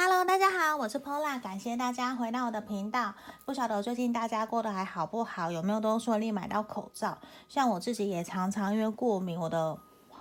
Hello，大家好，我是 Pola，感谢大家回到我的频道。不晓得最近大家过得还好不好，有没有都顺利买到口罩？像我自己也常常因为过敏，我的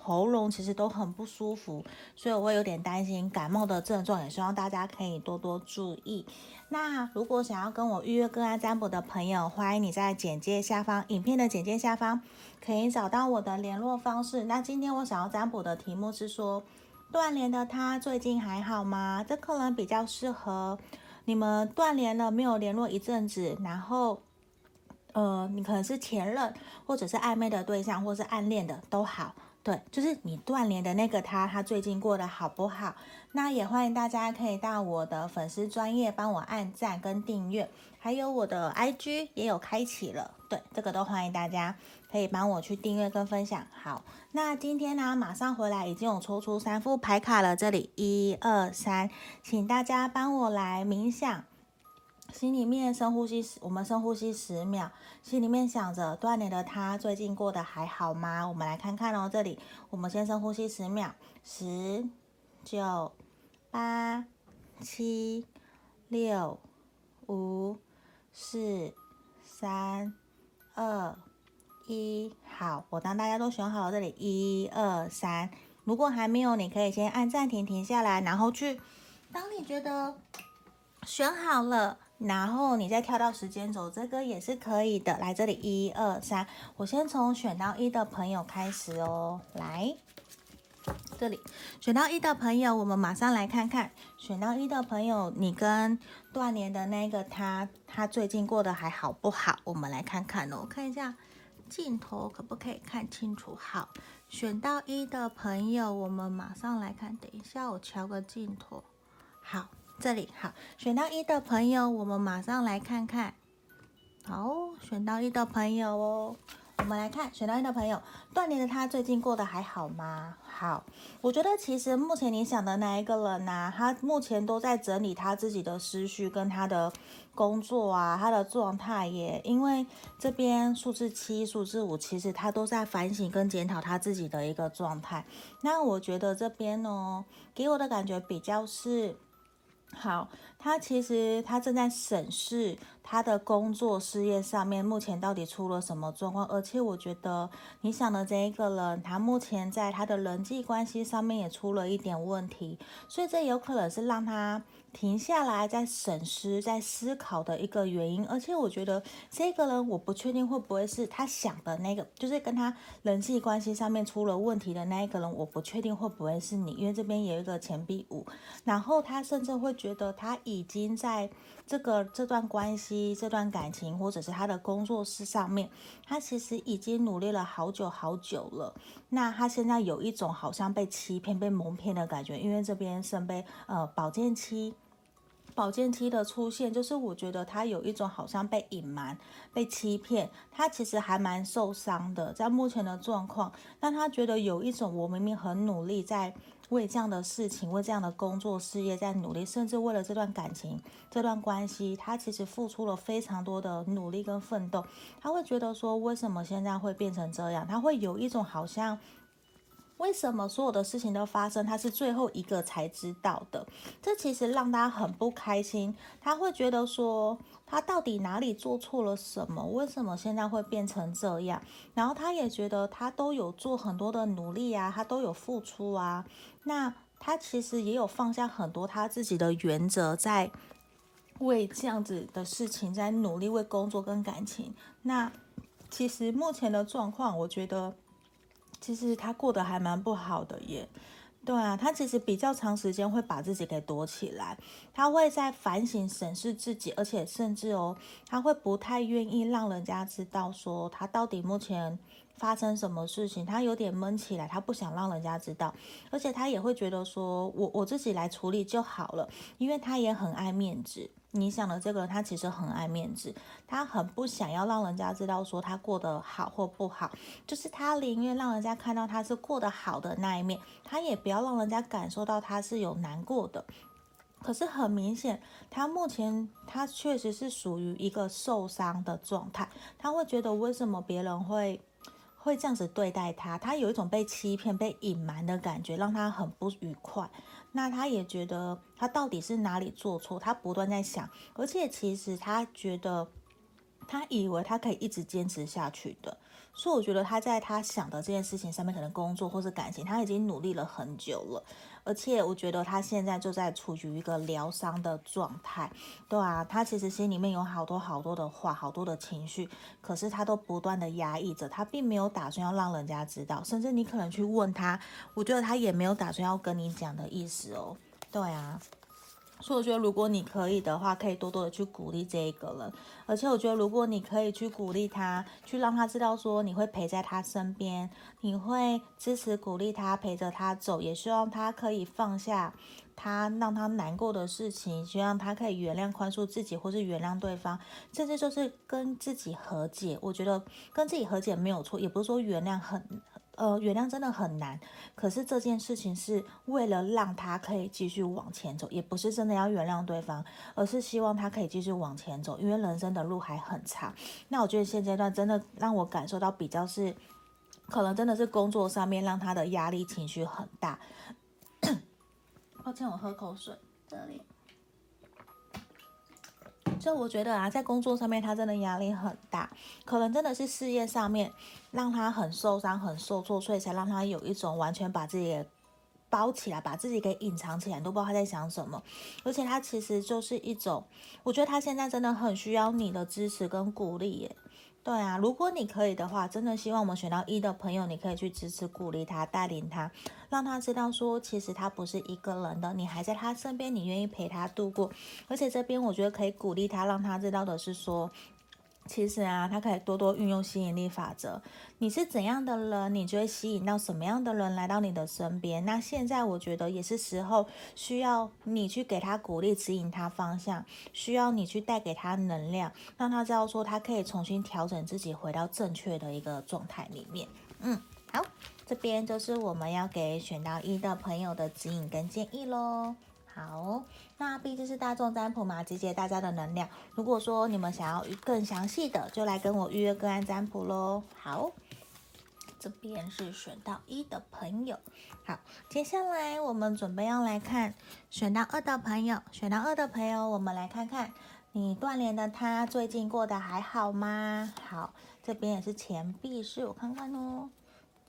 喉咙其实都很不舒服，所以我会有点担心感冒的症状，也希望大家可以多多注意。那如果想要跟我预约个案占卜的朋友，欢迎你在简介下方，影片的简介下方可以找到我的联络方式。那今天我想要占卜的题目是说，断联的他最近还好吗？这可能比较适合你们断联了，没有联络一阵子，然后，呃，你可能是前任，或者是暧昧的对象，或是暗恋的都好。对，就是你断联的那个他，他最近过得好不好？那也欢迎大家可以到我的粉丝专页帮我按赞跟订阅，还有我的 IG 也有开启了，对，这个都欢迎大家可以帮我去订阅跟分享。好，那今天呢，马上回来已经有抽出三副牌卡了，这里一二三，请大家帮我来冥想。心里面深呼吸十，我们深呼吸十秒，心里面想着断联的他最近过得还好吗？我们来看看哦，这里我们先深呼吸十秒，十、九、八、七、六、五、四、三、二、一，好，我当大家都选好了，这里一二三，如果还没有，你可以先按暂停，停下来，然后去，当你觉得选好了。然后你再跳到时间轴，这个也是可以的。来这里，一二三，我先从选到一的朋友开始哦。来，这里选到一的朋友，我们马上来看看，选到一的朋友，你跟断联的那个他，他最近过得还好不好？我们来看看哦，看一下镜头可不可以看清楚？好，选到一的朋友，我们马上来看。等一下，我调个镜头。好。这里好，选到一的朋友，我们马上来看看。好，选到一的朋友哦，我们来看选到一的朋友，断联的他最近过得还好吗？好，我觉得其实目前你想的那一个人呢、他目前都在整理他自己的思绪跟他的工作啊，他的状态也，因为这边数字七、数字五，其实他都在反省跟检讨他自己的一个状态。那我觉得这边呢，给我的感觉比较是。好，他其实他正在审视他的工作事业上面目前到底出了什么状况，而且我觉得你想的这一个人，他目前在他的人际关系上面也出了一点问题，所以这有可能是让他。停下来，在审视、在思考的一个原因，而且我觉得这个人，我不确定会不会是他想的那个，就是跟他人际关系上面出了问题的那一个人，我不确定会不会是你，因为这边有一个钱币五，然后他甚至会觉得他已经在这个这段关系、这段感情，或者是他的工作室上面，他其实已经努力了好久好久了，那他现在有一种好像被欺骗、被蒙骗的感觉，因为这边圣杯呃保健期。宝剑七的出现，就是我觉得他有一种好像被隐瞒、被欺骗，他其实还蛮受伤的，在目前的状况，但他觉得有一种我明明很努力，在为这样的事情、为这样的工作事业在努力，甚至为了这段感情、这段关系，他其实付出了非常多的努力跟奋斗，他会觉得说，为什么现在会变成这样？他会有一种好像。为什么所有的事情都发生，他是最后一个才知道的？这其实让他很不开心。他会觉得说，他到底哪里做错了什么？为什么现在会变成这样？然后他也觉得他都有做很多的努力啊，他都有付出啊。那他其实也有放下很多他自己的原则，在为这样子的事情在努力，为工作跟感情。那其实目前的状况，我觉得。其实他过得还蛮不好的耶，对啊，他其实比较长时间会把自己给躲起来，他会在反省审视自己，而且甚至哦，他会不太愿意让人家知道说他到底目前发生什么事情，他有点闷起来，他不想让人家知道，而且他也会觉得说我我自己来处理就好了，因为他也很爱面子。你想的这个，他其实很爱面子，他很不想要让人家知道说他过得好或不好，就是他宁愿让人家看到他是过得好的那一面，他也不要让人家感受到他是有难过的。可是很明显，他目前他确实是属于一个受伤的状态，他会觉得为什么别人会会这样子对待他，他有一种被欺骗、被隐瞒的感觉，让他很不愉快。那他也觉得他到底是哪里做错，他不断在想，而且其实他觉得，他以为他可以一直坚持下去的，所以我觉得他在他想的这件事情上面，可能工作或是感情，他已经努力了很久了。而且我觉得他现在就在处于一个疗伤的状态，对啊，他其实心里面有好多好多的话，好多的情绪，可是他都不断的压抑着，他并没有打算要让人家知道，甚至你可能去问他，我觉得他也没有打算要跟你讲的意思哦，对啊。所以我觉得，如果你可以的话，可以多多的去鼓励这一个人。而且我觉得，如果你可以去鼓励他，去让他知道说你会陪在他身边，你会支持鼓励他，陪着他走，也希望他可以放下他让他难过的事情，希望他可以原谅、宽恕自己，或是原谅对方，甚至就是跟自己和解。我觉得跟自己和解没有错，也不是说原谅很。呃，原谅真的很难，可是这件事情是为了让他可以继续往前走，也不是真的要原谅对方，而是希望他可以继续往前走，因为人生的路还很长。那我觉得现阶段真的让我感受到比较是，可能真的是工作上面让他的压力情绪很大。抱歉，我喝口水，这里。所以我觉得啊，在工作上面他真的压力很大，可能真的是事业上面让他很受伤、很受挫，所以才让他有一种完全把自己包起来，把自己给隐藏起来，都不知道他在想什么。而且他其实就是一种，我觉得他现在真的很需要你的支持跟鼓励耶。对啊，如果你可以的话，真的希望我们选到一的朋友，你可以去支持、鼓励他，带领他，让他知道说，其实他不是一个人的，你还在他身边，你愿意陪他度过。而且这边我觉得可以鼓励他，让他知道的是说。其实啊，他可以多多运用吸引力法则。你是怎样的人，你就会吸引到什么样的人来到你的身边。那现在我觉得也是时候，需要你去给他鼓励，指引他方向，需要你去带给他能量，让他知道说他可以重新调整自己，回到正确的一个状态里面。嗯，好，这边就是我们要给选到一的朋友的指引跟建议喽。好，那毕竟是大众占卜嘛，集结大家的能量。如果说你们想要更详细的，就来跟我预约个案占卜喽。好，这边是选到一的朋友。好，接下来我们准备要来看选到二的朋友。选到二的朋友，我们来看看你断联的他最近过得还好吗？好，这边也是钱币是，我看看哦。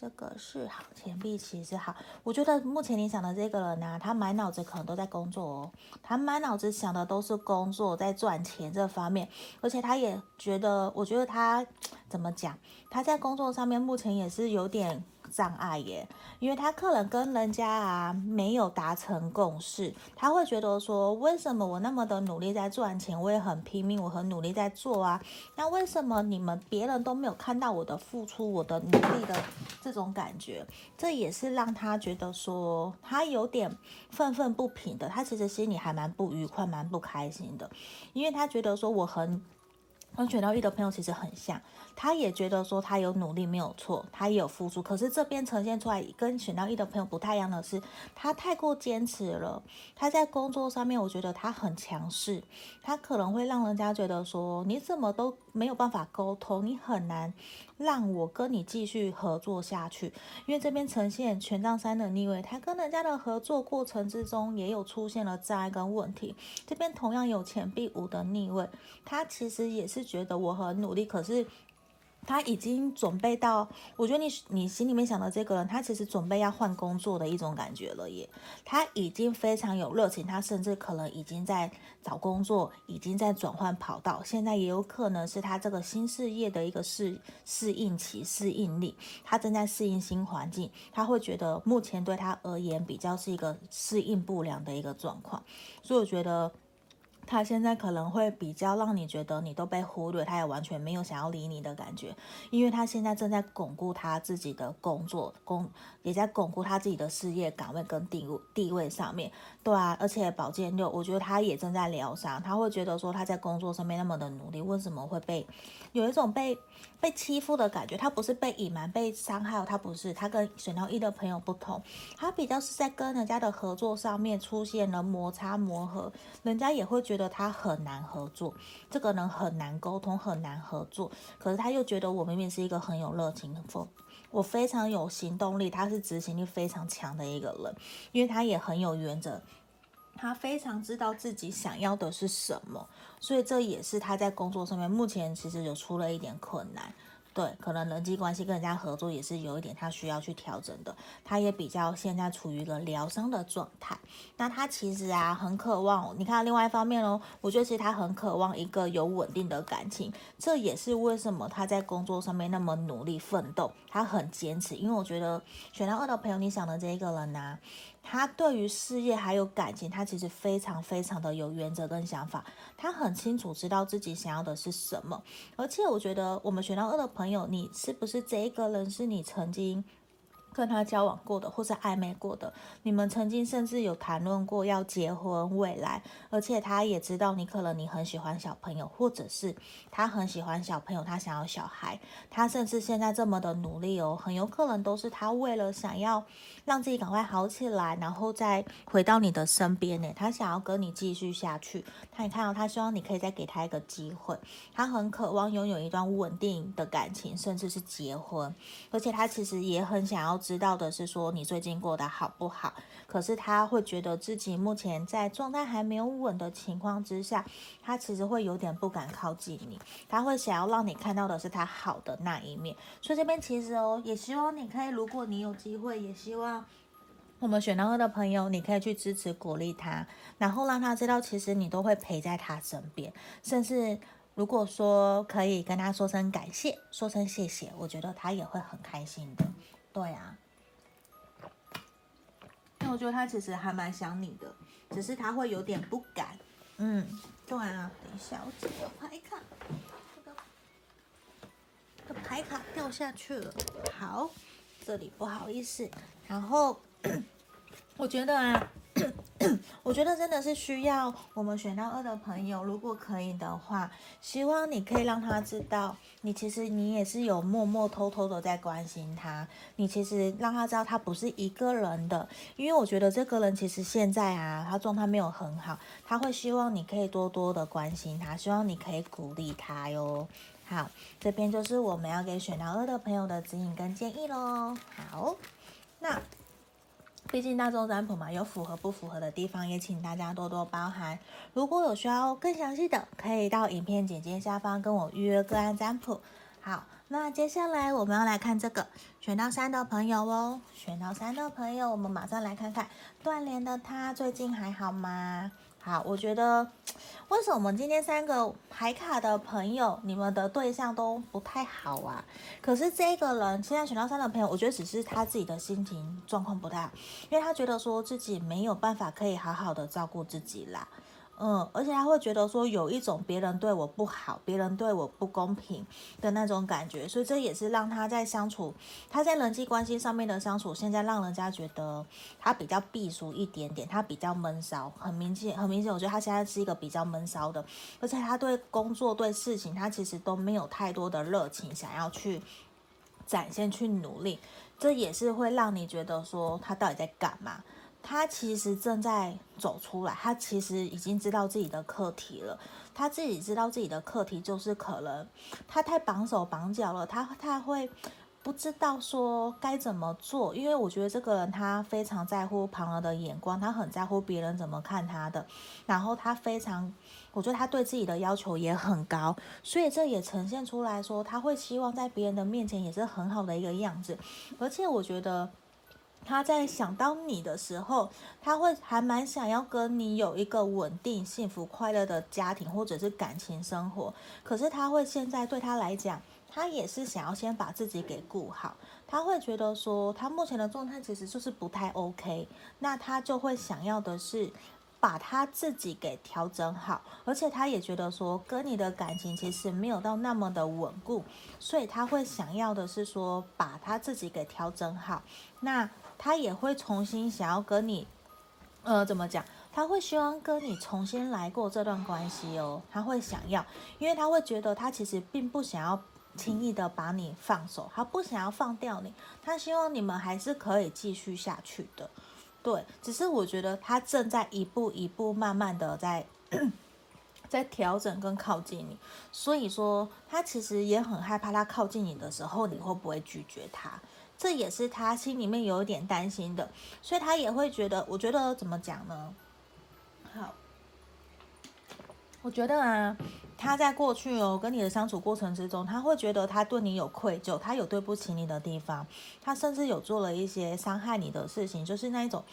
这个是好，钱币其实好。我觉得目前你想的这个人呢、他满脑子可能都在工作哦，他满脑子想的都是工作，在赚钱这方面，而且他也觉得，我觉得他 怎么讲，他在工作上面目前也是有点。障碍耶，因为他可能跟人家啊没有达成共识，他会觉得说，为什么我那么的努力在赚钱，我也很拼命，我很努力在做啊，那为什么你们别人都没有看到我的付出，我的努力的这种感觉，这也是让他觉得说他有点愤愤不平的，他其实心里还蛮不愉快，蛮不开心的，因为他觉得说我很。跟选到一的朋友其实很像，他也觉得说他有努力没有错，他也有付出。可是这边呈现出来跟选到一的朋友不太一样的是，他太过坚持了。他在工作上面，我觉得他很强势，他可能会让人家觉得说你怎么都没有办法沟通，你很难让我跟你继续合作下去。因为这边呈现权杖三的逆位，他跟人家的合作过程之中也有出现了障碍跟问题。这边同样有钱币五的逆位，他其实也是。觉得我很努力，可是他已经准备到，我觉得你你心里面想的这个人，他其实准备要换工作的一种感觉了耶。他已经非常有热情，他甚至可能已经在找工作，已经在转换跑道。现在也有可能是他这个新事业的一个适适应期、适应力，他正在适应新环境，他会觉得目前对他而言比较是一个适应不良的一个状况，所以我觉得。他现在可能会比较让你觉得你都被忽略，他也完全没有想要理你的感觉，因为他现在正在巩固他自己的工作，工也在巩固他自己的事业岗位跟地位地位上面，对啊，而且宝剑六，我觉得他也正在疗伤，他会觉得说他在工作上面那么的努力，为什么会被有一种被被欺负的感觉？他不是被隐瞒、被伤害，他不是，他跟选到一的朋友不同，他比较是在跟人家的合作上面出现了摩擦磨合，人家也会觉。觉得他很难合作，这个人很难沟通，很难合作。可是他又觉得我明明是一个很有热情、很我非常有行动力，他是执行力非常强的一个人，因为他也很有原则，他非常知道自己想要的是什么，所以这也是他在工作上面目前其实有出了一点困难。对，可能人际关系跟人家合作也是有一点他需要去调整的。他也比较现在处于一个疗伤的状态。那他其实啊很渴望，你看另外一方面哦，我觉得其实他很渴望一个有稳定的感情。这也是为什么他在工作上面那么努力奋斗，他很坚持。因为我觉得选到二的朋友，你想的这一个人呢，他对于事业还有感情，他其实非常非常的有原则跟想法。他很清楚知道自己想要的是什么，而且我觉得我们选到二的朋友，你是不是这一个人是你曾经跟他交往过的，或是暧昧过的，你们曾经甚至有谈论过要结婚未来，而且他也知道你可能你很喜欢小朋友，或者是他很喜欢小朋友，他想要小孩，他甚至现在这么的努力哦，很有可能都是他为了想要让自己赶快好起来，然后再回到你的身边呢，他想要跟你继续下去，他也看到他希望你可以再给他一个机会，他很渴望拥有一段稳定的感情，甚至是结婚，而且他其实也很想要。知道的是说你最近过得好不好，可是他会觉得自己目前在状态还没有稳的情况之下，他其实会有点不敢靠近你，他会想要让你看到的是他好的那一面。所以这边其实哦，也希望你可以，如果你有机会，也希望我们选到二的朋友，你可以去支持鼓励他，然后让他知道其实你都会陪在他身边，甚至如果说可以跟他说声感谢，说声谢谢，我觉得他也会很开心的。对啊，那我觉得他其实还蛮想你的，只是他会有点不敢。嗯，对啊，等一下，我这个牌卡，这个这个牌卡掉下去了。好，这里不好意思。然后 我觉得啊。我觉得真的是需要我们选到二的朋友，如果可以的话，希望你可以让他知道，你其实你也是有默默偷偷的在关心他。你其实让他知道他不是一个人的，因为我觉得这个人其实现在啊，他状态没有很好，他会希望你可以多多的关心他，希望你可以鼓励他哟。好，这边就是我们要给选到二的朋友的指引跟建议喽。好，那。毕竟大众占卜嘛，有符合不符合的地方，也请大家多多包涵。如果有需要更详细的，可以到影片简介下方跟我预约个案占卜。好，那接下来我们要来看这个选到三的朋友哦，选到三的朋友，我们马上来看看断联的他最近还好吗？好，我觉得为什么我们今天三个牌卡的朋友，你们的对象都不太好啊？可是这个人现在选到三的朋友，我觉得只是他自己的心情状况不太好，因为他觉得说自己没有办法可以好好的照顾自己啦。嗯，而且他会觉得说有一种别人对我不好，别人对我不公平的那种感觉，所以这也是让他在相处，他在人际关系上面的相处，现在让人家觉得他比较避俗一点点，他比较闷骚，很明显，很明显，我觉得他现在是一个比较闷骚的，而且他对工作对事情，他其实都没有太多的热情，想要去展现去努力，这也是会让你觉得说他到底在干嘛。他其实正在走出来，他其实已经知道自己的课题了。他自己知道自己的课题就是可能他太绑手绑脚了，他他会不知道说该怎么做。因为我觉得这个人他非常在乎旁人的眼光，他很在乎别人怎么看他的。然后他非常，我觉得他对自己的要求也很高，所以这也呈现出来说他会希望在别人的面前也是很好的一个样子。而且我觉得。他在想到你的时候，他会还蛮想要跟你有一个稳定、幸福、快乐的家庭或者是感情生活。可是他会现在对他来讲，他也是想要先把自己给顾好。他会觉得说，他目前的状态其实就是不太 OK。那他就会想要的是把他自己给调整好，而且他也觉得说，跟你的感情其实没有到那么的稳固，所以他会想要的是说，把他自己给调整好。那他也会重新想要跟你，呃，怎么讲？他会希望跟你重新来过这段关系哦。他会想要，因为他会觉得他其实并不想要轻易的把你放手，他不想要放掉你，他希望你们还是可以继续下去的。对，只是我觉得他正在一步一步慢慢的在 在调整跟靠近你，所以说他其实也很害怕，他靠近你的时候你会不会拒绝他？这也是他心里面有一点担心的，所以他也会觉得，我觉得怎么讲呢？好，我觉得啊，他在过去哦跟你的相处过程之中，他会觉得他对你有愧疚，他有对不起你的地方，他甚至有做了一些伤害你的事情，就是那一种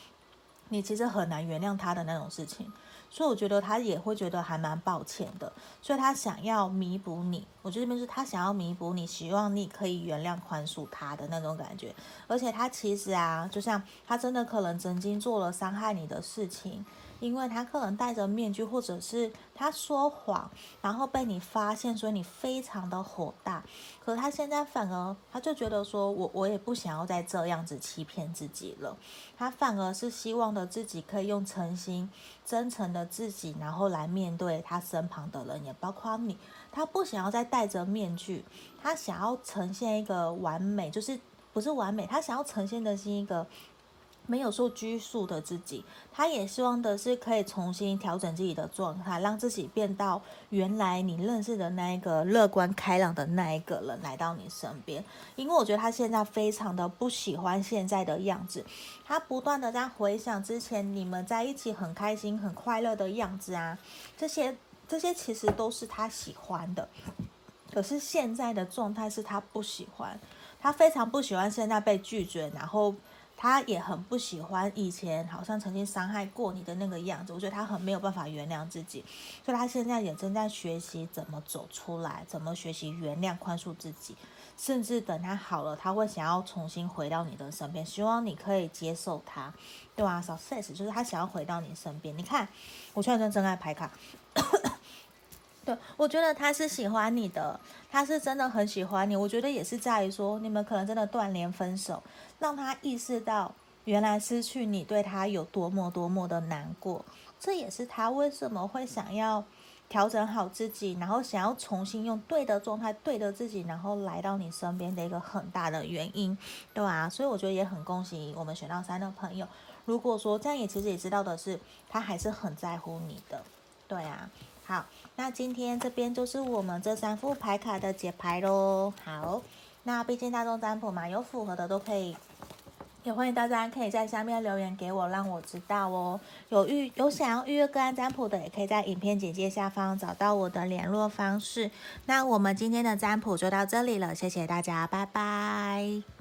你其实很难原谅他的那种事情。所以我觉得他也会觉得还蛮抱歉的，所以他想要弥补你。我觉得这边是他想要弥补你，希望你可以原谅宽恕他的那种感觉。而且他其实啊，就像他真的可能曾经做了伤害你的事情。因为他可能戴着面具，或者是他说谎，然后被你发现，所以你非常的火大。可他现在反而，他就觉得说我我也不想要再这样子欺骗自己了。他反而是希望的自己可以用诚心、真诚的自己，然后来面对他身旁的人，也包括你。他不想要再戴着面具，他想要呈现一个完美，就是不是完美，他想要呈现的是一个。没有受拘束的自己，他也希望的是可以重新调整自己的状态，让自己变到原来你认识的那一个乐观开朗的那一个人来到你身边。因为我觉得他现在非常的不喜欢现在的样子，他不断的在回想之前你们在一起很开心、很快乐的样子啊，这些这些其实都是他喜欢的，可是现在的状态是他不喜欢，他非常不喜欢现在被拒绝，然后。他也很不喜欢以前好像曾经伤害过你的那个样子，我觉得他很没有办法原谅自己，所以他现在也正在学习怎么走出来，怎么学习原谅、宽恕自己，甚至等他好了，他会想要重新回到你的身边，希望你可以接受他，对吧？Success 就是他想要回到你身边。你看，我现在跟真爱牌卡。对，我觉得他是喜欢你的，他是真的很喜欢你。我觉得也是在于说，你们可能真的断联分手，让他意识到原来失去你对他有多么多么的难过。这也是他为什么会想要调整好自己，然后想要重新用对的状态对的自己，然后来到你身边的一个很大的原因，对吧？所以我觉得也很恭喜我们选到三的朋友。如果说这样，也其实也知道的是，他还是很在乎你的，对啊。好，那今天这边就是我们这三副牌卡的解牌喽。好，那毕竟大众占卜嘛，有符合的都可以，也欢迎大家可以在下面留言给我，让我知道哦。有预有想要预约个案占卜的，也可以在影片简介下方找到我的联络方式。那我们今天的占卜就到这里了，谢谢大家，拜拜。